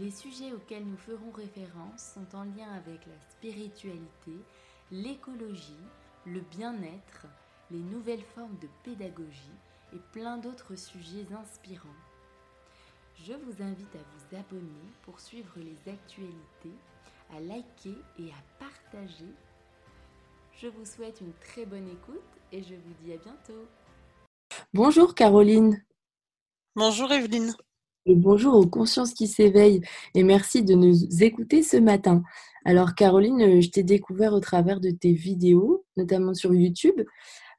Les sujets auxquels nous ferons référence sont en lien avec la spiritualité, l'écologie, le bien-être, les nouvelles formes de pédagogie et plein d'autres sujets inspirants. Je vous invite à vous abonner pour suivre les actualités, à liker et à partager. Je vous souhaite une très bonne écoute et je vous dis à bientôt. Bonjour Caroline. Bonjour Evelyne. Bonjour aux consciences qui s'éveillent et merci de nous écouter ce matin. Alors Caroline, euh, je t'ai découvert au travers de tes vidéos, notamment sur YouTube.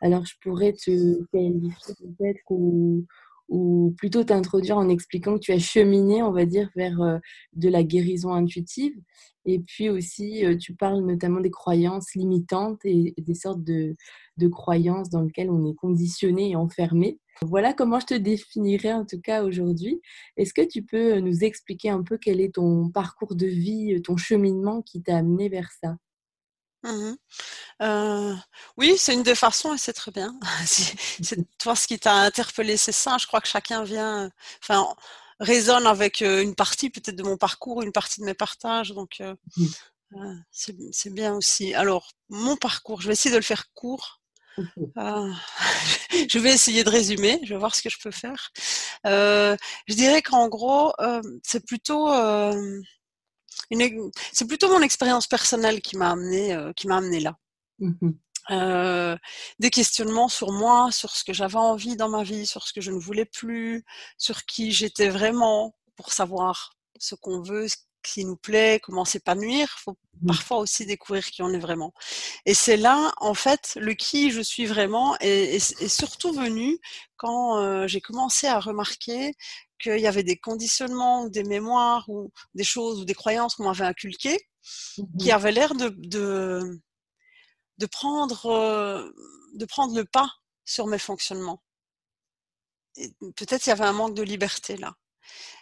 Alors je pourrais te qualifier peut-être ou, ou plutôt t'introduire en expliquant que tu as cheminé, on va dire, vers euh, de la guérison intuitive. Et puis aussi, tu parles notamment des croyances limitantes et des sortes de, de croyances dans lesquelles on est conditionné et enfermé. Voilà comment je te définirais en tout cas aujourd'hui. Est-ce que tu peux nous expliquer un peu quel est ton parcours de vie, ton cheminement qui t'a amené vers ça? Mmh euh, oui, c'est une des façons et c'est très bien. c'est toi ce qui t'a interpellé, c'est ça. Je crois que chacun vient, enfin, résonne avec une partie peut-être de mon parcours, une partie de mes partages. Donc, mmh. c'est bien aussi. Alors, mon parcours, je vais essayer de le faire court ah, je vais essayer de résumer, je vais voir ce que je peux faire. Euh, je dirais qu'en gros, euh, c'est plutôt euh, une, c'est plutôt mon expérience personnelle qui m'a amené, qui m'a amené là. Mmh des questionnements sur moi, sur ce que j'avais envie dans ma vie, sur ce que je ne voulais plus, sur qui j'étais vraiment, pour savoir ce qu'on veut, qui nous plaît, comment s'épanouir. faut mmh. parfois aussi découvrir qui on est vraiment. Et c'est là, en fait, le qui je suis vraiment est, surtout venu quand euh, j'ai commencé à remarquer qu'il y avait des conditionnements ou des mémoires ou des choses ou des croyances qu'on m'avait inculquées qui mmh avaient l'air de, de, de, prendre, euh, de prendre le pas sur mes fonctionnements. Peut-être il y avait un manque de liberté là.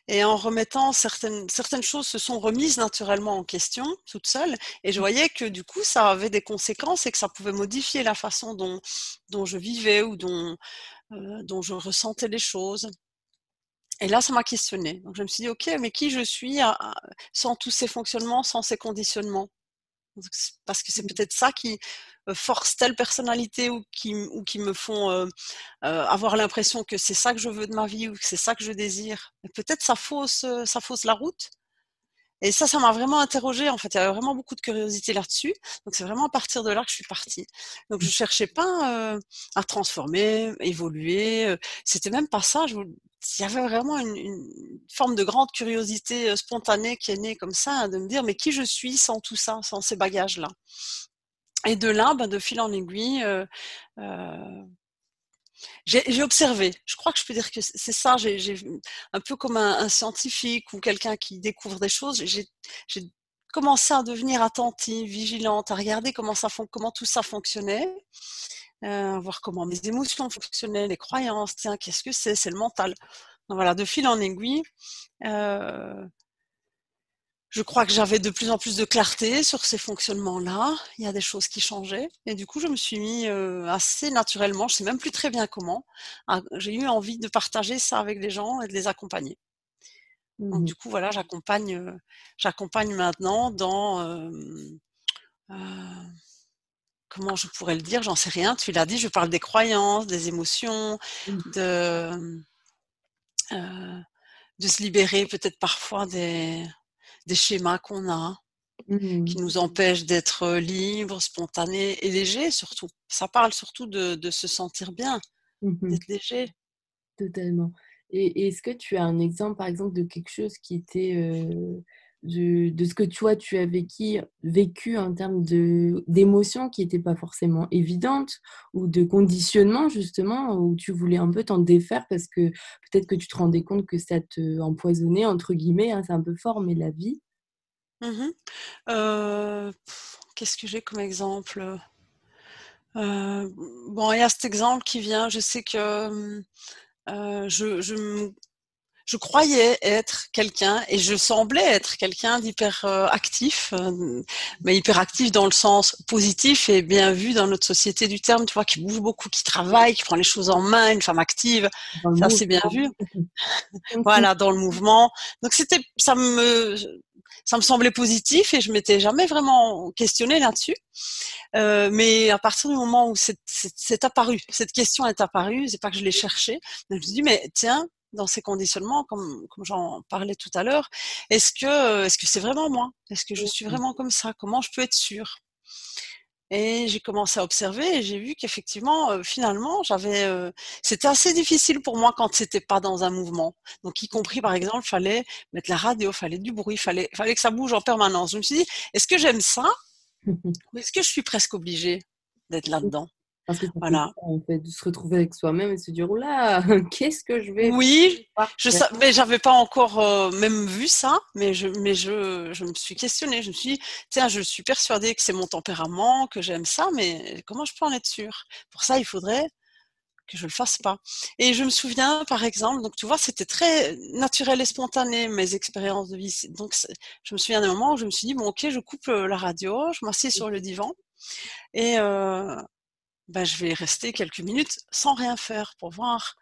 Et en remettant certaines, certaines choses se sont remises naturellement en question, toutes seules. Et je mmh. voyais que du coup, ça avait des conséquences et que ça pouvait modifier la façon dont, dont je vivais ou dont, euh, dont je ressentais les choses. Et là, ça m'a questionné. Donc, je me suis dit, OK, mais qui je suis sans tous ces fonctionnements, sans ces conditionnements? Parce que c'est peut-être ça qui euh, force telle personnalité ou qui, ou qui me font euh, euh, avoir l'impression que c'est ça que je veux de ma vie ou que c'est ça que je désire. Peut-être ça ça fausse la route. Et ça, ça m'a vraiment interrogée. En fait, il y avait vraiment beaucoup de curiosité là-dessus. Donc, c'est vraiment à partir de là que je suis partie. Donc, je cherchais pas à transformer, évoluer. C'était même pas ça. Je, il y avait vraiment une, une, forme de grande curiosité spontanée qui est née comme ça, hein, de me dire mais qui je suis sans tout ça, sans ces bagages-là? Et de là, ben, de fil en aiguille, euh, euh, j'ai observé. Je crois que je peux dire que c'est ça. J'ai un peu comme un, scientifique ou quelqu'un qui découvre des choses. J'ai commencé à devenir attentive, vigilante, à regarder comment tout ça fonctionnait, euh, voir comment mes émotions fonctionnaient, les croyances. Tiens, qu'est-ce que c'est? C'est le mental. Donc voilà, de fil en aiguille. Euh, je crois que j'avais de plus en plus de clarté sur ces fonctionnements-là. Il y a des choses qui changeaient. Et du coup, je me suis mis euh, assez naturellement, je sais même plus très bien comment, j'ai eu envie de partager ça avec les gens et de les accompagner. Donc, mmh du coup, voilà, j'accompagne, euh, j'accompagne maintenant dans, euh, comment je pourrais le dire, j'en sais rien. Tu l'as dit, je parle des croyances, des émotions, mmh. de, de se libérer peut-être parfois des, des schémas qu'on a, qui mmh. nous empêchent d'être libres, spontanés et légers surtout. Ça parle surtout de, se sentir bien, mmh d'être léger. Totalement. Et est-ce que tu as un exemple, par exemple, de quelque chose qui t'est de, ce que toi, tu as vécu, vécu en termes d'émotions qui n'étaient pas forcément évidentes ou de conditionnement, justement, où tu voulais un peu t'en défaire parce que peut-être que tu te rendais compte que ça te empoisonnait, entre guillemets, hein, c'est un peu fort, mais la vie. Mmh euh, qu'est-ce que j'ai comme exemple? Euh, Bon, il y a cet exemple qui vient. Je sais que euh, je, je, je croyais être quelqu'un et je semblais être quelqu'un d'hyper actif, euh, mais hyper actif dans le sens positif et bien vu dans notre société du terme, tu vois, qui bouge beaucoup, qui travaille, qui prend les choses en main, une femme active, ça c'est bien vu. voilà, dans le mouvement. Donc c'était, ça me, ça me semblait positif et je m'étais jamais vraiment questionnée là-dessus. Euh, mais à partir du moment où c'est apparu, cette question est apparue, c'est pas que je l'ai cherchée, je me suis dit mais tiens, dans ces conditionnements, comme, comme j'en parlais tout à l'heure, est-ce que est-ce que c'est vraiment moi? Est-ce que je suis vraiment comme ça? Comment je peux être sûre? Et j'ai commencé à observer et j'ai vu qu'effectivement, euh, finalement, j'avais, euh, c'était assez difficile pour moi quand c'était pas dans un mouvement. Donc, y compris par exemple, fallait mettre la radio, fallait du bruit, fallait, fallait que ça bouge en permanence. Je me suis dit, est-ce que j'aime ça? Ou est-ce que je suis presque obligée d'être là-dedans? Parce que voilà. en fait, de se retrouver avec soi-même et se dire, là, qu'est-ce que je vais Oui, je sais, mais j'avais pas encore euh, même vu ça, mais je, mais je, je me suis questionnée. Je me suis dit, tiens, je suis persuadée que c'est mon tempérament, que j'aime ça, mais comment je peux en être sûre? Pour ça, il faudrait que je le fasse pas. Et je me souviens, par exemple, donc tu vois, c'était très naturel et spontané mes expériences de vie. Donc, je me souviens d'un moment où je me suis dit, bon, ok, je coupe euh, la radio, je m'assieds sur le divan et euh, bah, je vais rester quelques minutes sans rien faire pour voir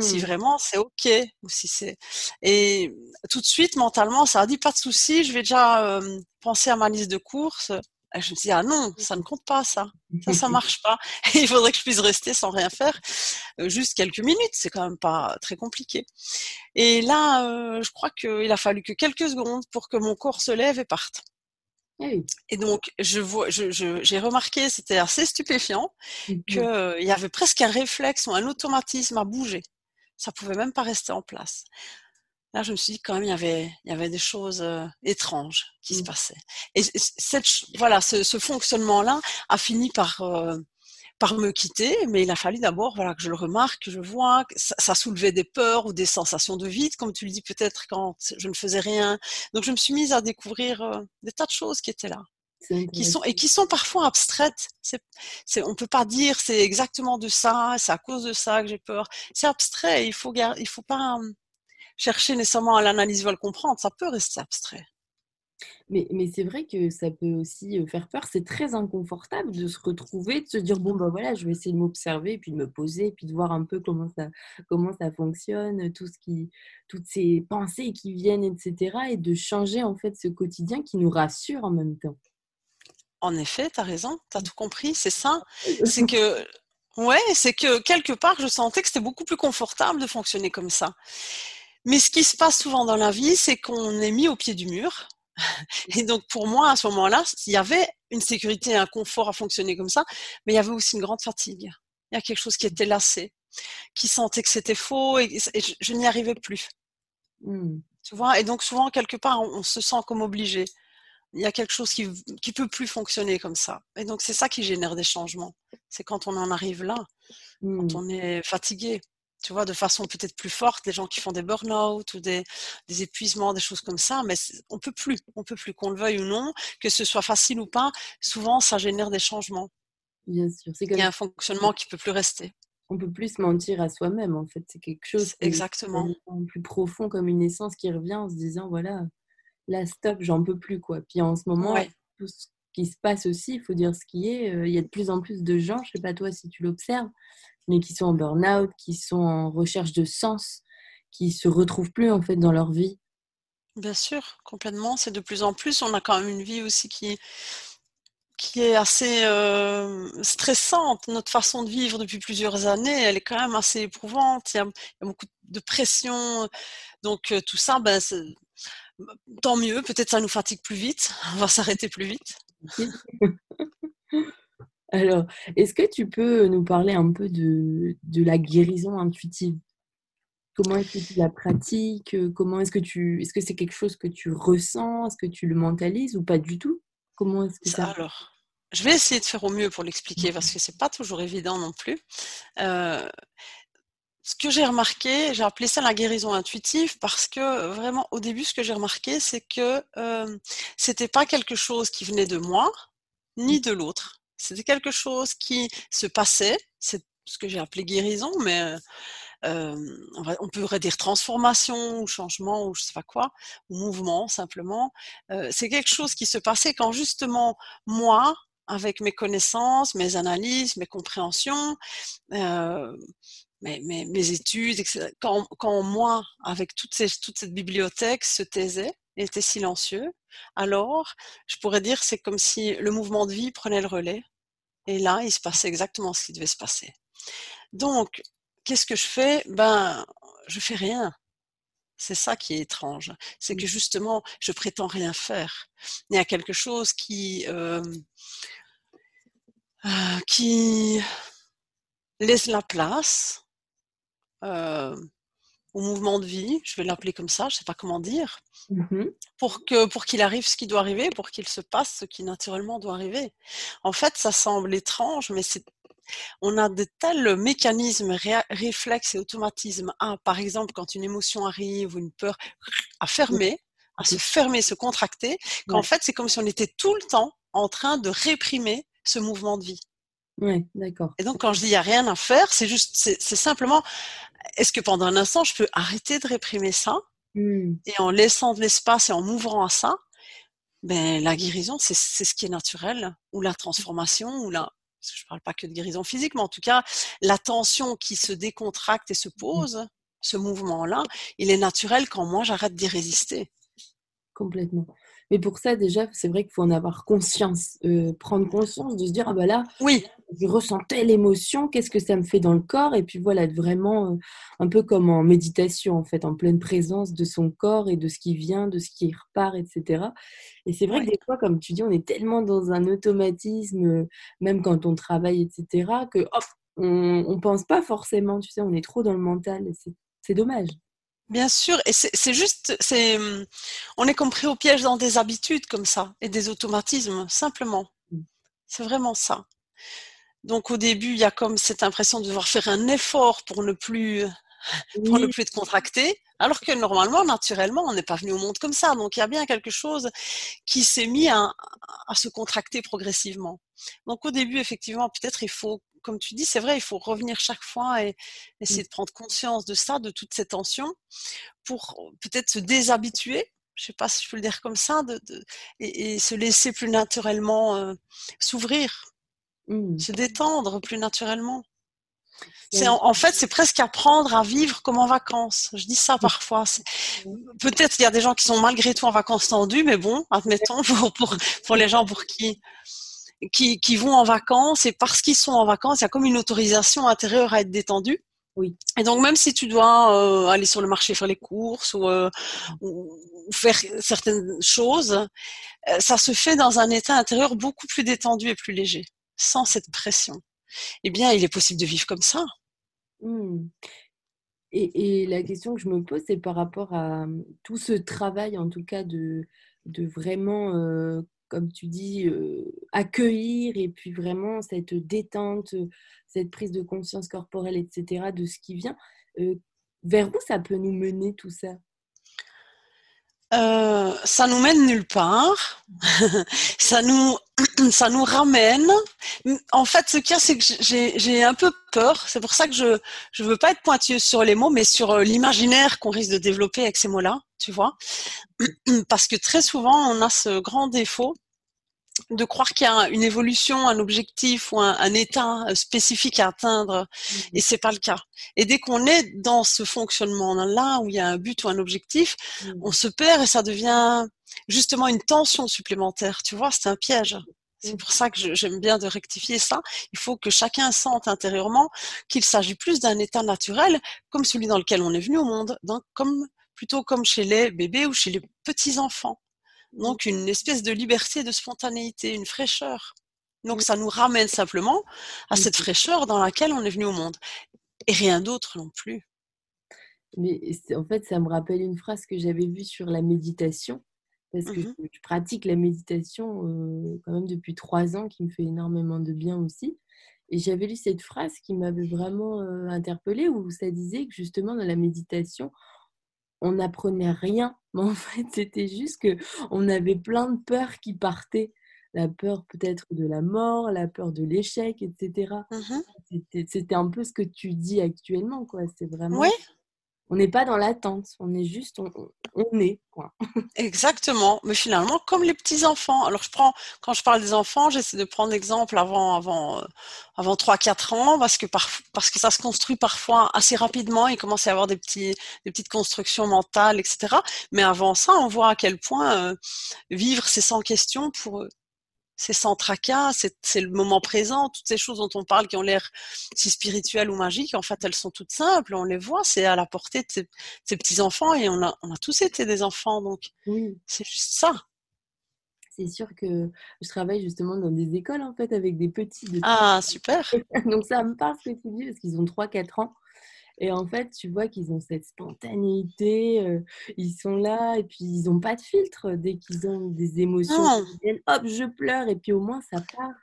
si mmh. vraiment c'est ok ou si c'est et tout de suite mentalement ça a dit pas de souci je vais déjà penser à ma liste de courses. Et je me suis dit ah non ça ne compte pas ça. Ça ça marche pas. Il faudrait que je puisse rester sans rien faire juste quelques minutes. C'est quand même pas très compliqué. Et là je crois qu'il a fallu que quelques secondes pour que mon corps se lève et parte ah et donc, je vois, je, j'ai remarqué, c'était assez stupéfiant, mmh qu'il y avait presque un réflexe ou un automatisme à bouger. Ça pouvait même pas rester en place. Là, je me suis dit quand même, il y avait, il y avait des choses étranges qui se mmh. passaient. Et cette, voilà, ce, ce fonctionnement-là a fini par par me quitter, mais il a fallu d'abord voilà, que je le remarque, que je vois, que ça, soulevait des peurs ou des sensations de vide, comme tu le dis peut-être quand je ne faisais rien. Donc je me suis mise à découvrir euh, des tas de choses qui étaient là. Qui sont, et qui sont parfois abstraites. On peut pas dire c'est exactement de ça, c'est à cause de ça que j'ai peur. C'est abstrait. Il faut, il faut pas hum, chercher nécessairement à l'analyser ou à le comprendre. Ça peut rester abstrait. Mais, mais c'est vrai que ça peut aussi faire peur. C'est très inconfortable de se retrouver, de se dire bon, ben voilà, je vais essayer de m'observer, puis de me poser, puis de voir un peu comment ça, comment ça fonctionne, tout ce qui, toutes ces pensées qui viennent, etc. Et de changer en fait ce quotidien qui nous rassure en même temps. En effet, tu as raison, tu as tout compris, c'est ça. C'est que, ouais, c'est que quelque part, je sentais que c'était beaucoup plus confortable de fonctionner comme ça. Mais ce qui se passe souvent dans la vie, c'est qu'on est mis au pied du mur et donc pour moi, à ce moment-là, il y avait une sécurité et un confort à fonctionner comme ça, mais il y avait aussi une grande fatigue. Il y a quelque chose qui était lassé, qui sentait que c'était faux et, je, n'y arrivais plus. Mmh. Tu vois? Et donc souvent, quelque part, on, se sent comme obligé. Il y a quelque chose qui qui peut plus fonctionner comme ça. Et donc c'est ça qui génère des changements. C'est quand on en arrive là, quand mmh. on est fatigué tu vois, de façon peut-être plus forte, les gens qui font des burn-out ou des, des, épuisements, des choses comme ça, mais on peut plus, on peut plus, qu'on le veuille ou non, que ce soit facile ou pas, souvent ça génère des changements. Bien sûr, c'est Il y a un fonctionnement qui peut plus rester. On peut plus se mentir à soi-même, en fait, c'est quelque chose exactement plus profond, comme une essence qui revient en se disant voilà, là stop, j'en peux plus quoi. Puis en ce moment, tout ce qui se passe aussi, il faut dire ce qui est, euh, il y a de plus en plus de gens, je sais pas toi si tu l'observes, mais qui sont en burn-out, qui sont en recherche de sens, qui se retrouvent plus en fait dans leur vie. Bien sûr, complètement. C'est de plus en plus. On a quand même une vie aussi qui qui est assez euh, stressante. Notre façon de vivre depuis plusieurs années, elle est quand même assez éprouvante. Il y a, beaucoup de pression. Donc euh, tout ça, ben, tant mieux. Peut-être ça nous fatigue plus vite. On va s'arrêter plus vite. Alors, est-ce que tu peux nous parler un peu de, de la guérison intuitive? Comment est-ce que tu la pratiques? Comment est-ce que tu est-ce que c'est quelque chose que tu ressens? Est-ce que tu le mentalises ou pas du tout? Comment est-ce que ça Alors, je vais essayer de faire au mieux pour l'expliquer parce que c'est pas toujours évident non plus. Euh, ce que j'ai remarqué, j'ai appelé ça la guérison intuitive parce que vraiment au début, ce que j'ai remarqué, c'est que euh, c'était pas quelque chose qui venait de moi ni de l'autre. C'était quelque chose qui se passait. C'est ce que j'ai appelé guérison, mais euh, on, peut dire transformation ou changement ou je sais pas quoi, ou mouvement simplement. Euh, c'est quelque chose qui se passait quand justement moi, avec mes connaissances, mes analyses, mes compréhensions, euh, mes, mes, études, etc. Quand, quand, moi, avec toute, ces, toute cette bibliothèque, se taisait, était silencieux, alors je pourrais dire c'est comme si le mouvement de vie prenait le relais. Et là, il se passait exactement ce qui devait se passer. Donc, qu'est-ce que je fais? Ben, je fais rien. C'est ça qui est étrange. C'est que mmh. justement, je prétends rien faire. Il y a quelque chose qui, euh, euh, qui laisse la place euh, au mouvement de vie, je vais l'appeler comme ça, je ne sais pas comment dire, mmh pour que pour qu'il arrive ce qui doit arriver, pour qu'il se passe ce qui naturellement doit arriver. En fait, ça semble étrange, mais c'est on a de tels mécanismes, réflexes et automatismes. Ah, par exemple, quand une émotion arrive ou une peur, à fermer, à se fermer, se contracter, qu'en fait, c'est comme si on était tout le temps en train de réprimer ce mouvement de vie. Oui, d'accord. Et donc, quand je dis il n'y a rien à faire, c'est juste, c'est simplement, est-ce que pendant un instant, je peux arrêter de réprimer ça mmh. et en laissant de l'espace et en m'ouvrant à ça, ben, la guérison, c'est ce qui est naturel, ou la transformation, ou la, je ne parle pas que de guérison physique, mais en tout cas, la tension qui se décontracte et se mmh. pose, ce mouvement-là, il est naturel quand moi j'arrête d'y résister. Complètement. Mais pour ça, déjà, c'est vrai qu'il faut en avoir conscience, euh, prendre conscience de se dire, ah ben là, oui. Je ressens telle émotion, qu'est-ce que ça me fait dans le corps Et puis voilà, vraiment euh, un peu comme en méditation, en fait, en pleine présence de son corps et de ce qui vient, de ce qui repart, etc. Et c'est vrai que des fois, comme tu dis, on est tellement dans un automatisme, euh, même quand on travaille, etc., que hop, on ne pense pas forcément, tu sais, on est trop dans le mental. C'est dommage. Bien sûr, et c'est juste, c'est, on est compris au piège dans des habitudes comme ça et des automatismes, simplement. Mmh. C'est vraiment ça. Donc au début, il y a comme cette impression de devoir faire un effort pour ne plus, pour ne plus être contracté, alors que normalement, naturellement, on n'est pas venu au monde comme ça. Donc il y a bien quelque chose qui s'est mis à, à se contracter progressivement. Donc au début, effectivement, peut-être il faut comme tu dis, c'est vrai, il faut revenir chaque fois et essayer de prendre conscience de ça, de toutes ces tensions, pour peut-être se déshabituer, je ne sais pas si je peux le dire comme ça, de, et, se laisser plus naturellement euh, s'ouvrir, mmh. se détendre plus naturellement. C'est en, fait, c'est presque apprendre à vivre comme en vacances. Je dis ça parfois. Peut-être il y a des gens qui sont malgré tout en vacances tendues, mais bon, admettons pour, pour, pour les gens pour qui qui, qui vont en vacances et parce qu'ils sont en vacances, il y a comme une autorisation intérieure à être détendu. Oui. Et donc même si tu dois euh, aller sur le marché faire les courses ou, euh, ou faire certaines choses, euh, ça se fait dans un état intérieur beaucoup plus détendu et plus léger, sans cette pression. Eh bien, il est possible de vivre comme ça. Mmh. Et, et, la question que je me pose, c'est par rapport à tout ce travail, en tout cas, de, de vraiment comme tu dis, accueillir et puis vraiment cette détente, cette prise de conscience corporelle, etc., de ce qui vient. vers où ça peut nous mener tout ça? Ça nous mène nulle part. ça nous, ça nous ramène. En fait, ce qu'il y a, c'est que j'ai un peu peur. C'est pour ça que je je veux pas être pointilleuse sur les mots, mais sur l'imaginaire qu'on risque de développer avec ces mots-là, tu vois. Parce que très souvent, on a ce grand défaut de croire qu'il y a une évolution, un objectif ou un, état spécifique à atteindre, mmh et c'est pas le cas. Et dès qu'on est dans ce fonctionnement-là où il y a un but ou un objectif, mmh on se perd et ça devient justement une tension supplémentaire. Tu vois, c'est un piège. C'est mmh. pour ça que j'aime bien de rectifier ça. Il faut que chacun sente intérieurement qu'il s'agit plus d'un état naturel, comme celui dans lequel on est venu au monde, donc comme plutôt comme chez les bébés ou chez les petits enfants. Donc une espèce de liberté, de spontanéité, une fraîcheur. Donc ça nous ramène simplement à cette fraîcheur dans laquelle on est venu au monde. Et rien d'autre non plus. Mais en fait, ça me rappelle une phrase que j'avais vue sur la méditation, parce que Mmh je, pratique la méditation quand même depuis trois ans, qui me fait énormément de bien aussi. Et j'avais lu cette phrase qui m'avait vraiment interpellée, où ça disait que justement dans la méditation, on n'apprenait rien, mais en fait, c'était juste que on avait plein de peurs qui partaient. La peur peut-être de la mort, la peur de l'échec, etc. Mmh c'était un peu ce que tu dis actuellement, quoi. C'est vraiment. Oui, On n'est pas dans l'attente, on est juste, on, est, quoi. exactement. Mais finalement, comme les petits enfants. Alors, je prends, quand je parle des enfants, j'essaie de prendre l'exemple avant, avant, euh, avant 3-4 ans, parce que par, parce que ça se construit parfois assez rapidement. Il commence à avoir des petits, des petites constructions mentales, etc. Mais avant ça, on voit à quel point euh, vivre, c'est sans question pour eux c'est sans tracas, c'est le moment présent, toutes ces choses dont on parle qui ont l'air si spirituelles ou magiques, en fait, elles sont toutes simples, on les voit, c'est à la portée de ces, petits-enfants et on a, on a tous été des enfants, donc oui. c'est juste ça. C'est sûr que je travaille justement dans des écoles, en fait, avec des petits. Ah, super Donc ça me parle ce que tu dis, parce qu'ils ont 3-4 ans. Et en fait, tu vois qu'ils ont cette spontanéité, euh, ils sont là et puis ils n'ont pas de filtre dès qu'ils ont des émotions. Viennent, hop, je pleure et puis au moins ça part.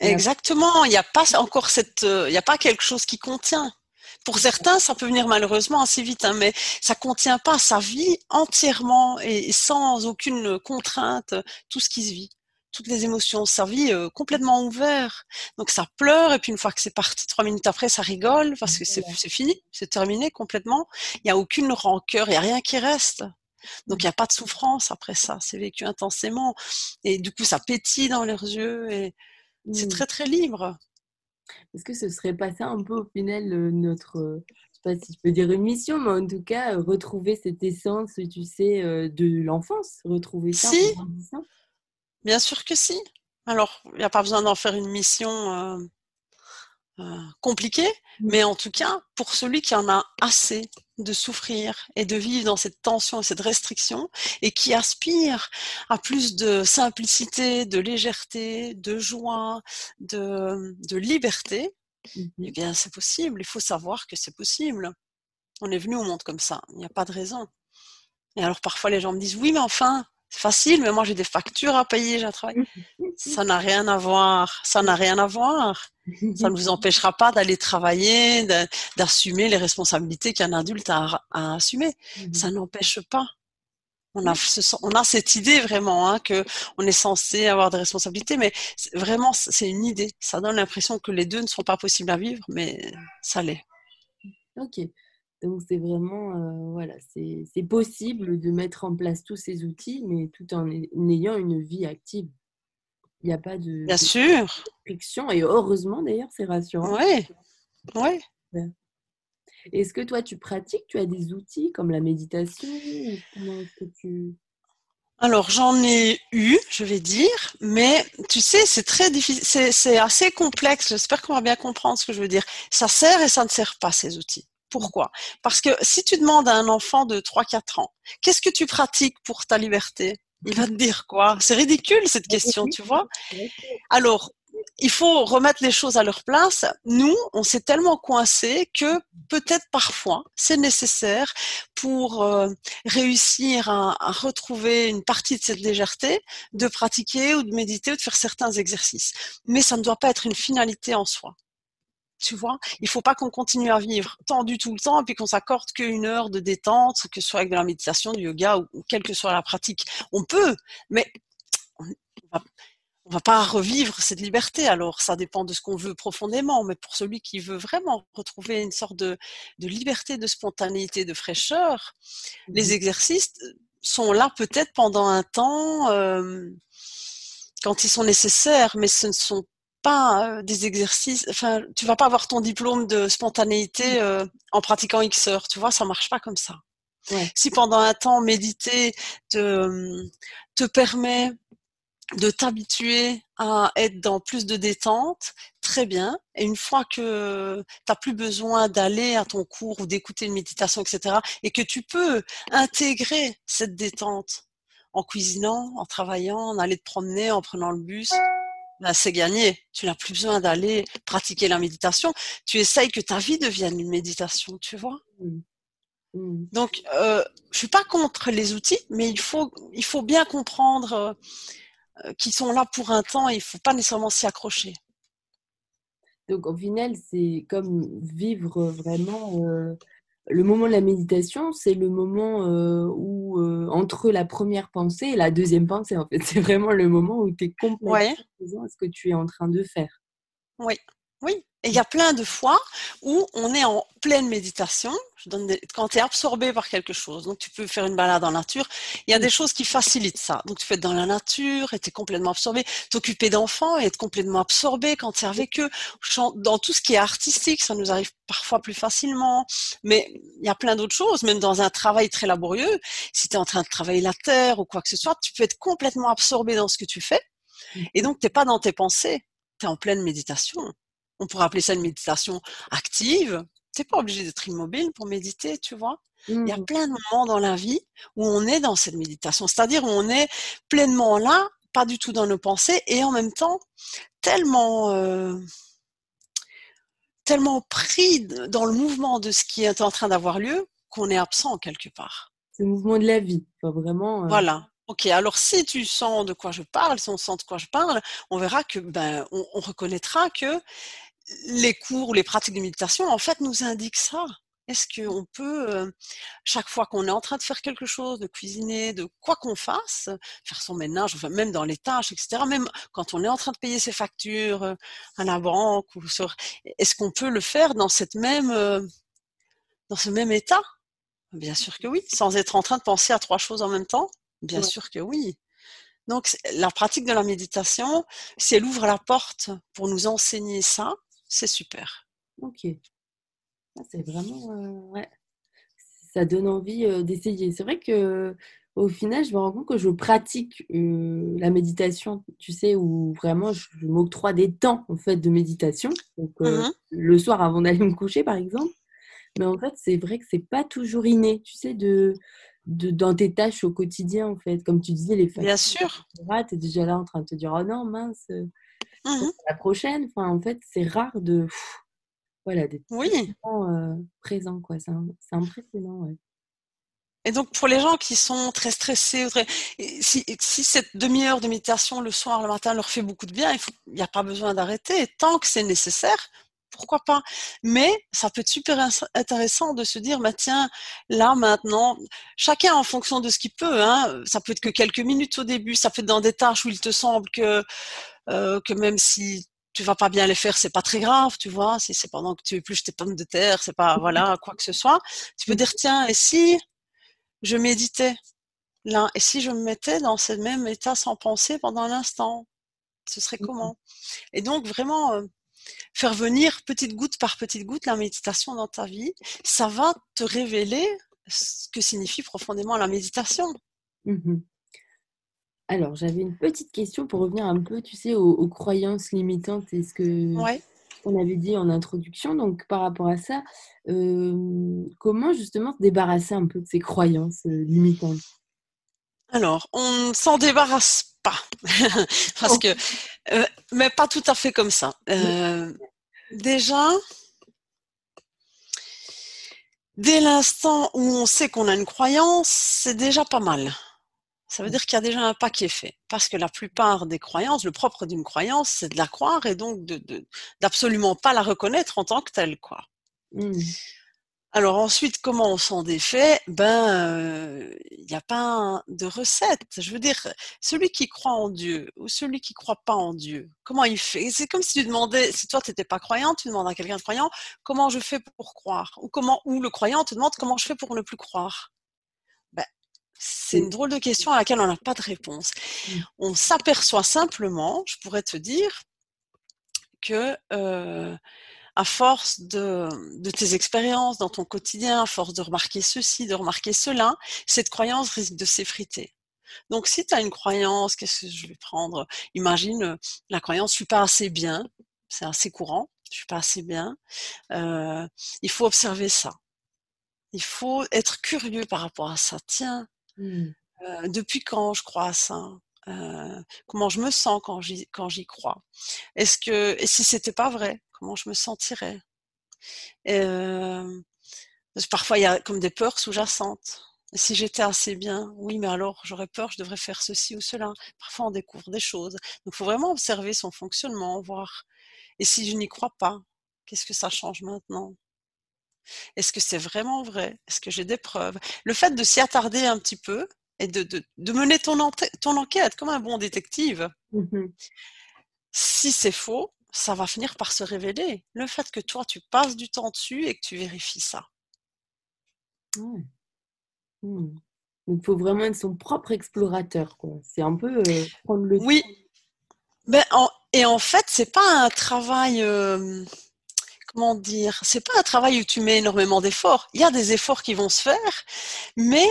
Exactement, il n'y a pas encore cette, euh, il n'y a pas quelque chose qui contient. Pour certains, ça peut venir malheureusement assez vite, hein, mais ça contient pas, ça vit entièrement et sans aucune contrainte tout ce qui se vit toutes les émotions, sa vie euh, complètement ouvert. Donc ça pleure et puis une fois que c'est parti, trois minutes après, ça rigole parce que c'est fini, c'est terminé complètement. Il n'y a aucune rancœur, il n'y a rien qui reste. Donc il n'y a pas de souffrance après ça, c'est vécu intensément et du coup ça pétille dans leurs yeux et c'est mmh. très très libre. Est-ce que ce serait pas ça un peu au final notre, je sais pas si je peux dire une mission, mais en tout cas retrouver cette essence, tu sais, de l'enfance, retrouver ça. Si. Bien sûr que si. Alors, il n'y a pas besoin d'en faire une mission euh, euh, compliquée, mmh. mais en tout cas, pour celui qui en a assez de souffrir et de vivre dans cette tension et cette restriction, et qui aspire à plus de simplicité, de légèreté, de joie, de, de liberté, eh mmh bien, c'est possible. Il faut savoir que c'est possible. On est venu au monde comme ça. Il n'y a pas de raison. Et alors, parfois, les gens me disent, oui, mais enfin, facile, mais moi j'ai des factures à payer, j'ai un travail. Ça n'a rien à voir. Ça n'a rien à voir. Ça ne vous empêchera pas d'aller travailler, d'assumer les responsabilités qu'un adulte a à assumer. Mmh ça n'empêche pas. On a, on a cette idée vraiment hein, que on est censé avoir des responsabilités, mais vraiment c'est une idée. Ça donne l'impression que les deux ne sont pas possibles à vivre, mais ça l'est. Ok. Donc c'est vraiment, euh, voilà, c'est possible de mettre en place tous ces outils, mais tout en, ayant une vie active. Il n'y a pas de, Bien sûr. et heureusement d'ailleurs, c'est rassurant. Oui, oui. Est-ce que toi, tu pratiques, tu as des outils comme la méditation Alors, j'en ai eu, je vais dire, mais tu sais, c'est très difficile, c'est assez complexe. J'espère qu'on va bien comprendre ce que je veux dire. Ça sert et ça ne sert pas, ces outils. Pourquoi? Parce que si tu demandes à un enfant de 3-4 ans, qu'est-ce que tu pratiques pour ta liberté? Il va te dire quoi? C'est ridicule cette question, tu vois? Alors, il faut remettre les choses à leur place. Nous, on s'est tellement coincés que peut-être parfois c'est nécessaire pour euh, réussir à, retrouver une partie de cette légèreté, de pratiquer ou de méditer ou de faire certains exercices. Mais ça ne doit pas être une finalité en soi tu vois. Il faut pas qu'on continue à vivre tendu tout le temps et puis qu'on s'accorde qu'une heure de détente, que ce soit avec de la méditation, du yoga ou, quelle que soit la pratique. On peut, mais on va, va pas revivre cette liberté. Alors, ça dépend de ce qu'on veut profondément, mais pour celui qui veut vraiment retrouver une sorte de, liberté, de spontanéité, de fraîcheur, les mmh exercices sont là peut-être pendant un temps euh, quand ils sont nécessaires, mais ce ne sont pas des exercices, enfin, tu vas pas avoir ton diplôme de spontanéité mmh. en pratiquant X heures, tu vois, ça marche pas comme ça. Si pendant un temps méditer te, te permet de t'habituer à être dans plus de détente, très bien. Et une fois que tu n'as plus besoin d'aller à ton cours ou d'écouter une méditation, etc., et que tu peux intégrer cette détente en cuisinant, en travaillant, en allant te promener, en prenant le bus, bah, c'est gagné. Tu n'as plus besoin d'aller pratiquer la méditation. Tu essayes que ta vie devienne une méditation, tu vois. Mmh. Donc, euh, je suis pas contre les outils, mais il faut, il faut bien comprendre euh, qu'ils sont là pour un temps et il faut pas nécessairement s'y accrocher. Donc, au final, c'est comme vivre vraiment euh, le moment de la méditation, c'est le moment euh, où, euh, entre la première pensée et la deuxième pensée, en fait, c'est vraiment le moment où tu es complètement présent à ce que tu es en train de faire. Oui, oui. Et il y a plein de fois où on est en pleine méditation, je donne quand tu es absorbé par quelque chose. Donc tu peux faire une balade en nature. Il y a des choses qui facilitent ça. Donc tu peux être dans la nature et tu es complètement absorbé. T'occuper d'enfants et être complètement absorbé quand tu es avec eux. Dans tout ce qui est artistique, ça nous arrive parfois plus facilement. Mais il y a plein d'autres choses. Même dans un travail très laborieux, si tu es en train de travailler la terre ou quoi que ce soit, tu peux être complètement absorbé dans ce que tu fais. Et donc tu n'es pas dans tes pensées. Tu es en pleine méditation on pourrait appeler ça une méditation active. T'es pas obligé d'être immobile pour méditer, tu vois? Il y a mmh. plein de moments dans la vie où on est dans cette méditation, c'est-à-dire où on est pleinement là, pas du tout dans nos pensées, et en même temps tellement euh, tellement pris dans le mouvement de ce qui est en train d'avoir lieu qu'on est absent quelque part. C'est le mouvement de la vie, pas vraiment. Euh, voilà. Ok, alors si tu sens de quoi je parle, si on sent de quoi je parle, on verra que ben on, on reconnaîtra que les cours ou les pratiques de méditation, en fait, nous indiquent ça. Est-ce qu'on peut, chaque fois qu'on est en train de faire quelque chose, de cuisiner, de quoi qu'on fasse, faire son ménage, enfin, même dans les tâches, etc., même quand on est en train de payer ses factures à la banque, ou est-ce qu'on peut le faire dans, cette même, dans ce même état? Bien sûr que oui, sans être en train de penser à trois choses en même temps. Bien sûr que oui. Donc, la pratique de la méditation, si elle ouvre la porte pour nous enseigner ça, c'est super. Ok. Ah, c'est vraiment. Euh, ouais. Ça donne envie euh, d'essayer. C'est vrai que au final, je me rends compte que je pratique euh, la méditation, tu sais, où vraiment je, m'octroie des temps en fait de méditation. Donc mmh le soir avant d'aller me coucher, par exemple. Mais en fait, c'est vrai que c'est pas toujours inné, tu sais, de, de dans tes tâches au quotidien, en fait. Comme tu disais, les Bien sûr. Tu es déjà là en train de te dire, oh non, mince, Mmh la prochaine. Enfin, en fait, c'est rare de voilà d'être oui. Euh, présent quoi. C'est impressionnant. Et donc pour les gens qui sont très stressés, si, cette demi-heure de méditation le soir, le matin leur fait beaucoup de bien, il n'y a pas besoin d'arrêter. Tant que c'est nécessaire, pourquoi pas Mais ça peut être super intéressant de se dire, bah tiens, là maintenant, chacun en fonction de ce qu'il peut. Hein, ça peut être que quelques minutes au début, ça peut être dans des tâches où il te semble que euh, que même si tu vas pas bien les faire, c'est pas très grave, tu vois. Si c'est pendant que tu épluches tes pommes de terre, c'est pas voilà quoi que ce soit. Tu peux dire tiens, et si je méditais là, et si je me mettais dans ce même état sans penser pendant l'instant, ce serait mmh comment? Et donc vraiment euh, faire venir petite goutte par petite goutte la méditation dans ta vie, ça va te révéler ce que signifie profondément la méditation. Mmh alors, j'avais une petite question pour revenir un peu, tu sais, aux, croyances limitantes et ce que on avait dit en introduction. Donc, par rapport à ça, comment justement se débarrasser un peu de ces croyances limitantes? Alors, on ne s'en débarrasse pas, parce que, mais pas tout à fait comme ça. déjà, dès l'instant où on sait qu'on a une croyance, c'est déjà pas mal ça veut dire qu'il y a déjà un pas qui est fait. Parce que la plupart des croyances, le propre d'une croyance, c'est de la croire et donc d'absolument de, pas la reconnaître en tant que telle. Quoi. Mmh. Alors ensuite, comment on s'en défait? Ben, il n'y a pas de recette. Je veux dire, celui qui croit en Dieu ou celui qui croit pas en Dieu, comment il fait? C'est comme si tu demandais, si toi tu n'étais pas croyant, tu demandes à quelqu'un de croyant, comment je fais pour croire? Ou comment, ou le croyant te demande comment je fais pour ne plus croire? C'est une drôle de question à laquelle on n'a pas de réponse. Mmh. On s'aperçoit simplement, je pourrais te dire, que euh, à force de, tes expériences dans ton quotidien, à force de remarquer ceci, de remarquer cela, cette croyance risque de s'effriter. Donc si tu as une croyance, qu'est-ce que je vais prendre? Imagine euh, la croyance, je suis pas assez bien, c'est assez courant, je suis pas assez bien. Euh, il faut observer ça. Il faut être curieux par rapport à ça. Tiens, Mmh. depuis quand je crois ça? Comment je me sens quand j'y quand j'y crois? Est-ce que et si c'était pas vrai, comment je me sentirais? Parfois, il y a comme des peurs sous-jacentes. Si j'étais assez bien, oui, mais alors j'aurais peur, je devrais faire ceci ou cela. Parfois, on découvre des choses. Donc, il faut vraiment observer son fonctionnement, voir. Et si je n'y crois pas, qu'est-ce que ça change maintenant? Est-ce que c'est vraiment vrai? Est-ce que j'ai des preuves? Le fait de s'y attarder un petit peu et de, de, mener ton, ton, enquête comme un bon détective, mmh si c'est faux, ça va finir par se révéler. Le fait que toi, tu passes du temps dessus et que tu vérifies ça. Mmh. Donc, il faut vraiment être son propre explorateur. C'est un peu euh, prendre le Oui. Ben, et en fait, c'est pas un travail. Comment dire C'est pas un travail où tu mets énormément d'efforts. Il y a des efforts qui vont se faire, mais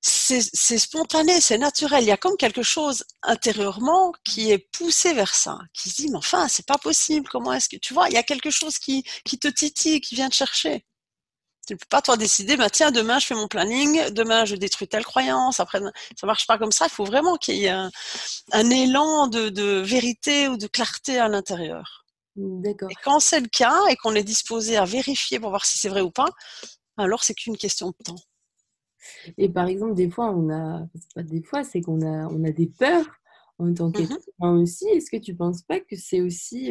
c'est spontané, c'est naturel. Il y a comme quelque chose intérieurement qui est poussé vers ça, qui se dit mais enfin c'est pas possible. Comment est-ce que tu vois Il y a quelque chose qui, qui te titille, qui vient te chercher. Tu ne peux pas toi décider, bah, tiens, demain je fais mon planning, demain je détruis telle croyance, après ça marche pas comme ça. Il faut vraiment qu'il y ait un, élan de, de, vérité ou de clarté à l'intérieur. D'accord. Et quand c'est le cas et qu'on est disposé à vérifier pour voir si c'est vrai ou pas, alors c'est qu'une question de temps. Et par exemple, des fois, on a, pas des fois, c'est qu'on a, on a des peurs en tant qu'être aussi. Est-ce que tu ne penses pas que c'est aussi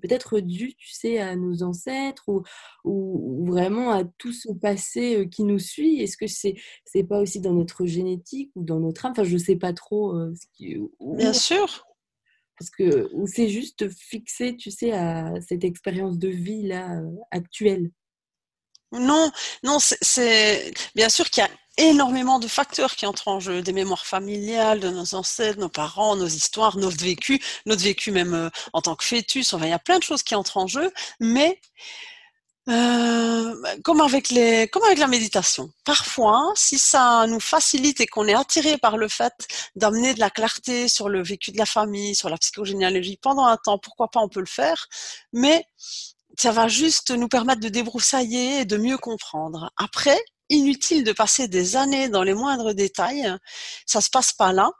peut-être dû, tu sais, à nos ancêtres ou, ou, vraiment à tout ce passé qui nous suit? Est-ce que c'est c'est pas aussi dans notre génétique ou dans notre âme? Enfin, je ne sais pas trop. ce qui, Bien sûr. Parce que ou c'est juste fixé, tu sais, à cette expérience de vie là actuelle? Non, non, c'est bien sûr qu'il y a énormément de facteurs qui entrent en jeu, des mémoires familiales de nos ancêtres, nos parents, nos histoires, notre vécu, notre vécu même euh, en tant que fœtus. Enfin, il y a plein de choses qui entrent en jeu, mais euh, comme avec les, comme avec la méditation. Parfois, si ça nous facilite et qu'on est attiré par le fait d'amener de la clarté sur le vécu de la famille, sur la psychogénéalogie pendant un temps, pourquoi pas on peut le faire. Mais ça va juste nous permettre de débroussailler et de mieux comprendre. Après, inutile de passer des années dans les moindres détails. Ça se passe pas là.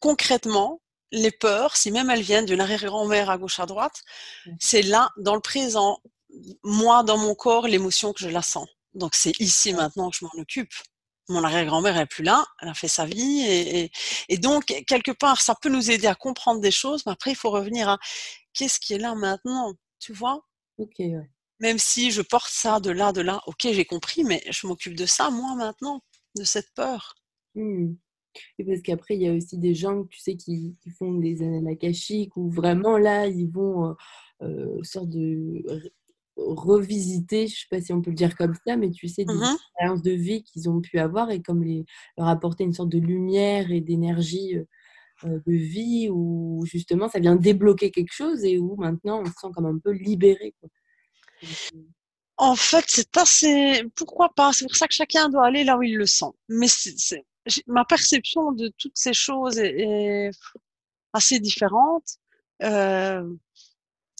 Concrètement, les peurs, si même elles viennent d'une arrière-grand-mère à gauche à droite, c'est là, dans le présent, moi, dans mon corps, l'émotion que je la sens. Donc c'est ici maintenant que je m'en occupe. Mon arrière-grand-mère n'est plus là, elle a fait sa vie et, et, donc quelque part ça peut nous aider à comprendre des choses, mais après il faut revenir à qu'est-ce qui est là maintenant, tu vois? Ok, ouais même si je porte ça de là, de là, ok, j'ai compris, mais je m'occupe de ça, moi, maintenant, de cette peur. Mmh. Et parce qu'après, il y a aussi des gens, tu sais, qui, font des annales akashiques où vraiment, là, ils vont euh, euh sorte de revisiter, je ne sais pas si on peut le dire comme ça, mais tu sais, des mmh expériences de vie qu'ils ont pu avoir et comme les, leur apporter une sorte de lumière et d'énergie euh, euh, de vie où justement ça vient débloquer quelque chose et où maintenant on se sent comme un peu libéré. Quoi. En fait, c'est assez. Pourquoi pas C'est pour ça que chacun doit aller là où il le sent. Mais c'est, ma perception de toutes ces choses est, assez différente. Euh,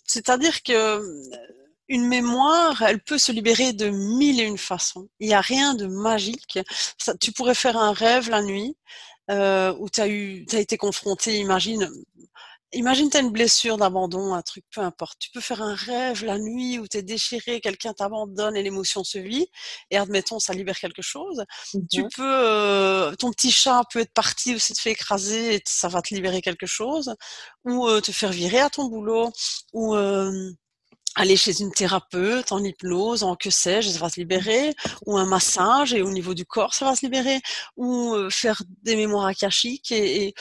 c'est-à-dire que euh, une mémoire, elle peut se libérer de mille et une façons. Il n'y a rien de magique. tu pourrais faire un rêve la nuit euh, où tu as eu, as été confronté, imagine, Imagine, tu as une blessure d'abandon, un truc, peu importe. Tu peux faire un rêve la nuit où tu es déchiré, quelqu'un t'abandonne et l'émotion se vit. Et admettons, ça libère quelque chose. Tu peux, euh, ton petit chat peut être parti ou s'est fait écraser et ça va te libérer quelque chose. Ou euh, te faire virer à ton boulot. Ou euh, aller chez une thérapeute en hypnose, en que sais-je, ça va se libérer, ou un massage et au niveau du corps, ça va se libérer, ou faire des mémoires akashiques et, et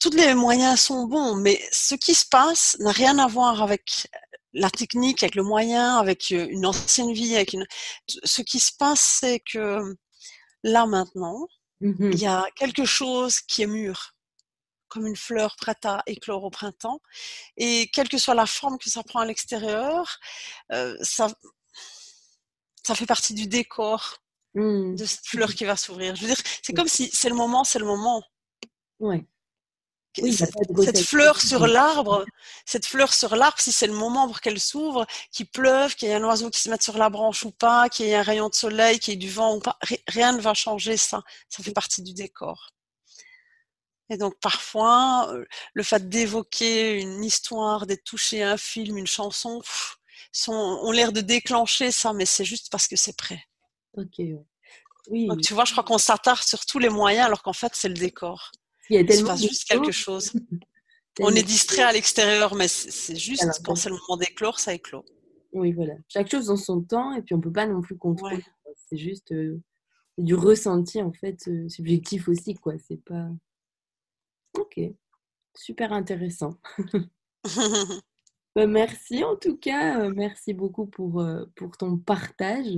tous les moyens sont bons, mais ce qui se passe n'a rien à voir avec la technique, avec le moyen, avec euh, une ancienne vie. Avec une... Ce qui se passe, c'est que là maintenant, mmh il y a quelque chose qui est mûr, comme une fleur prête à éclore au printemps. Et quelle que soit la forme que ça prend à l'extérieur, euh, ça, ça fait partie du décor mmh. de cette fleur qui va s'ouvrir. Je veux dire, c'est comme si c'est le moment, c'est le moment. Ouais cette, fleur sur l'arbre, cette fleur sur l'arbre, si c'est le moment pour qu'elle s'ouvre, qu'il pleuve, qu'il y ait un oiseau qui se mette sur la branche ou pas, qu'il y ait un rayon de soleil, qu'il y ait du vent ou pas, rien ne va changer ça. Ça fait partie du décor. Et donc parfois, le fait d'évoquer une histoire, d'être touché à un film, une chanson, sont, ont l'air de déclencher ça, mais c'est juste parce que c'est prêt. Ok, oui. Donc, tu vois, je crois qu'on s'attarde sur tous les moyens alors qu'en fait, c'est le décor. Il y a Il se tellement passe juste quelque chose. Tellement On est distrait à l'extérieur, mais c'est juste Alors, quand c'est le moment d'éclore, ça éclot. Oui, voilà. Chaque chose dans son temps, et puis on peut pas non plus contrôler. Ouais. C'est juste euh, du ressenti, en fait, euh, subjectif aussi, quoi. C'est pas. Ok. Super intéressant. Bah, merci en tout cas. euh, merci beaucoup pour, euh, pour ton partage.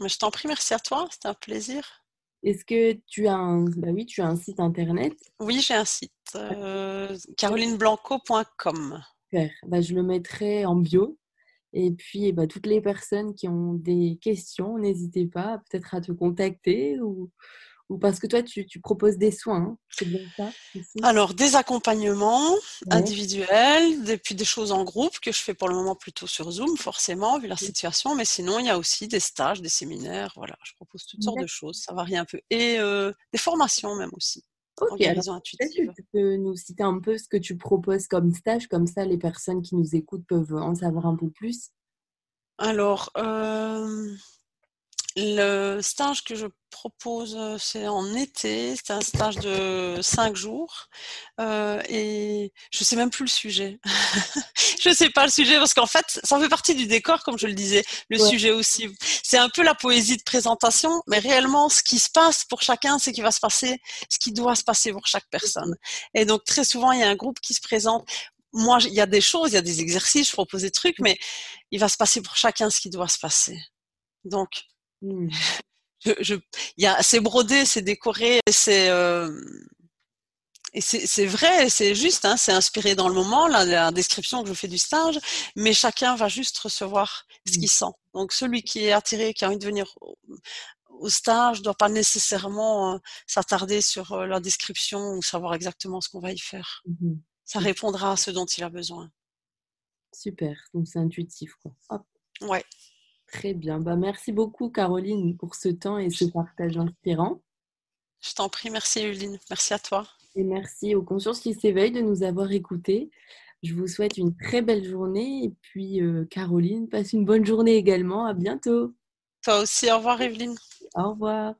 mais je t'en prie, merci à toi, c'était un plaisir. Est-ce que tu as un... Bah oui, tu as un site internet? Oui, j'ai un site, euh, carolineblanco.com. Bah, je le mettrai en bio. Et puis, eh bah, toutes les personnes qui ont des questions, n'hésitez pas peut-être à te contacter ou, ou parce que toi, tu, tu proposes des soins. hein. C'est bien ça Alors, des accompagnements Ouais. individuels, et puis des choses en groupe que je fais pour le moment plutôt sur Zoom, forcément, vu la situation. Mais sinon, il y a aussi des stages, des séminaires. Voilà, je propose toutes sortes de choses. Ça varie un peu. Et euh, des formations même aussi, Ok, alors que tu peux nous citer un peu ce que tu proposes comme stage, comme ça les personnes qui nous écoutent peuvent en savoir un peu plus? Alors, euh, le stage que je propose, euh, c'est en été. C'est un stage de cinq jours. Euh, et je sais même plus le sujet. Je sais pas le sujet parce qu'en fait, ça fait partie du décor, comme je le disais. Le Ouais. sujet aussi. C'est un peu la poésie de présentation, mais réellement, ce qui se passe pour chacun, c'est qu'il va se passer ce qui doit se passer pour chaque personne. Et donc, très souvent, il y a un groupe qui se présente. Moi, il y a des choses, il y a des exercices, je propose des trucs, mais il va se passer pour chacun ce qui doit se passer. Donc, Je, je, il y a, c'est brodé, c'est décoré, c'est, euh, et c'est, c'est vrai, c'est juste, hein, c'est inspiré dans le moment, la, la description que je fais du stage, mais chacun va juste recevoir ce qu'il sent. Donc, celui qui est attiré, qui a envie de venir au, au stage, doit pas nécessairement euh, s'attarder sur euh, la description ou savoir exactement ce qu'on va y faire. Mhm. Ça répondra à ce dont il a besoin. Super, donc c'est intuitif quoi. Hop, Ouais. Très bien. Bah, merci beaucoup Caroline pour ce temps et ce partage inspirant. Je t'en prie, merci Euline, merci à toi. Et merci aux consciences qui s'éveillent de nous avoir écoutés. Je vous souhaite une très belle journée et puis euh, Caroline, passe une bonne journée également. À bientôt. Toi aussi, au revoir Evelyne. Au revoir.